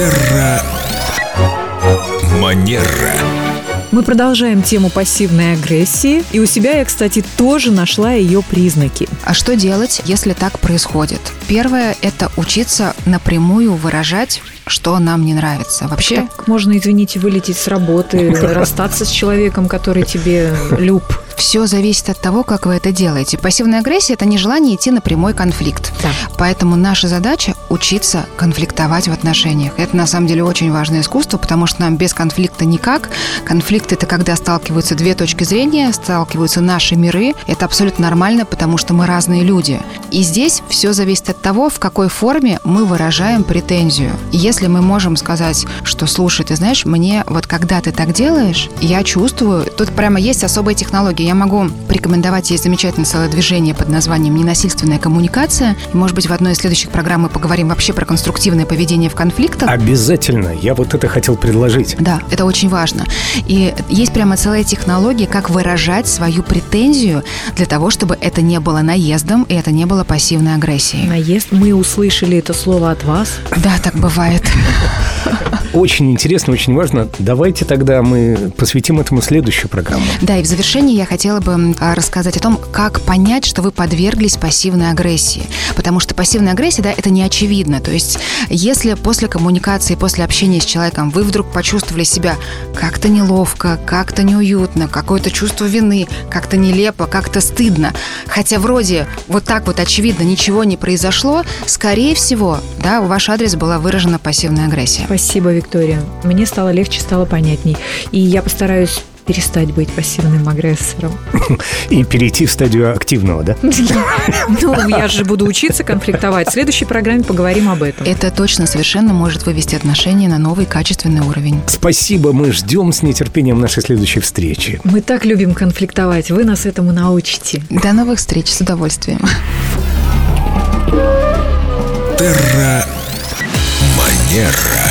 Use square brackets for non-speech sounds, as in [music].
Терра Манера. Мы продолжаем тему пассивной агрессии. И у себя я, кстати, тоже нашла ее признаки. А что делать, если так происходит? Первое – это учиться напрямую выражать что нам не нравится. Вообще... Как можно, извините, вылететь с работы, [laughs] расстаться с человеком, который тебе люб? Все зависит от того, как вы это делаете. Пассивная агрессия – это нежелание идти на прямой конфликт. Да. Поэтому наша задача – учиться конфликтовать в отношениях. Это, на самом деле, очень важное искусство, потому что нам без конфликта никак. Конфликт – это когда сталкиваются две точки зрения, сталкиваются наши миры. Это абсолютно нормально, потому что мы разные люди. И здесь все зависит от того, в какой форме мы выражаем претензию. Если мы можем сказать, что, слушай, ты знаешь, мне вот когда ты так делаешь, я чувствую, тут прямо есть особая технология я могу порекомендовать, есть замечательное целое движение под названием «Ненасильственная коммуникация». И, может быть, в одной из следующих программ мы поговорим вообще про конструктивное поведение в конфликтах. Обязательно. Я вот это хотел предложить. Да, это очень важно. И есть прямо целая технология, как выражать свою претензию для того, чтобы это не было наездом и это не было пассивной агрессией. Наезд. Мы услышали это слово от вас. Да, так бывает. Очень интересно, очень важно. Давайте тогда мы посвятим этому следующую программу. Да, и в завершении я хотела бы а, рассказать о том, как понять, что вы подверглись пассивной агрессии. Потому что пассивная агрессия, да, это не очевидно. То есть, если после коммуникации, после общения с человеком вы вдруг почувствовали себя как-то неловко, как-то неуютно, какое-то чувство вины, как-то нелепо, как-то стыдно, хотя вроде вот так вот очевидно ничего не произошло, скорее всего, да, у ваш адрес была выражена пассивная агрессия. Спасибо, Виктория. Мне стало легче, стало понятней. И я постараюсь перестать быть пассивным агрессором. [laughs] И перейти в стадию активного, да? [laughs] Ну, я же буду учиться конфликтовать. В следующей программе поговорим об этом. Это точно совершенно может вывести отношения на новый качественный уровень. Спасибо, мы ждем с нетерпением нашей следующей встречи. Мы так любим конфликтовать. Вы нас этому научите. До новых встреч, с удовольствием. Терра Манера.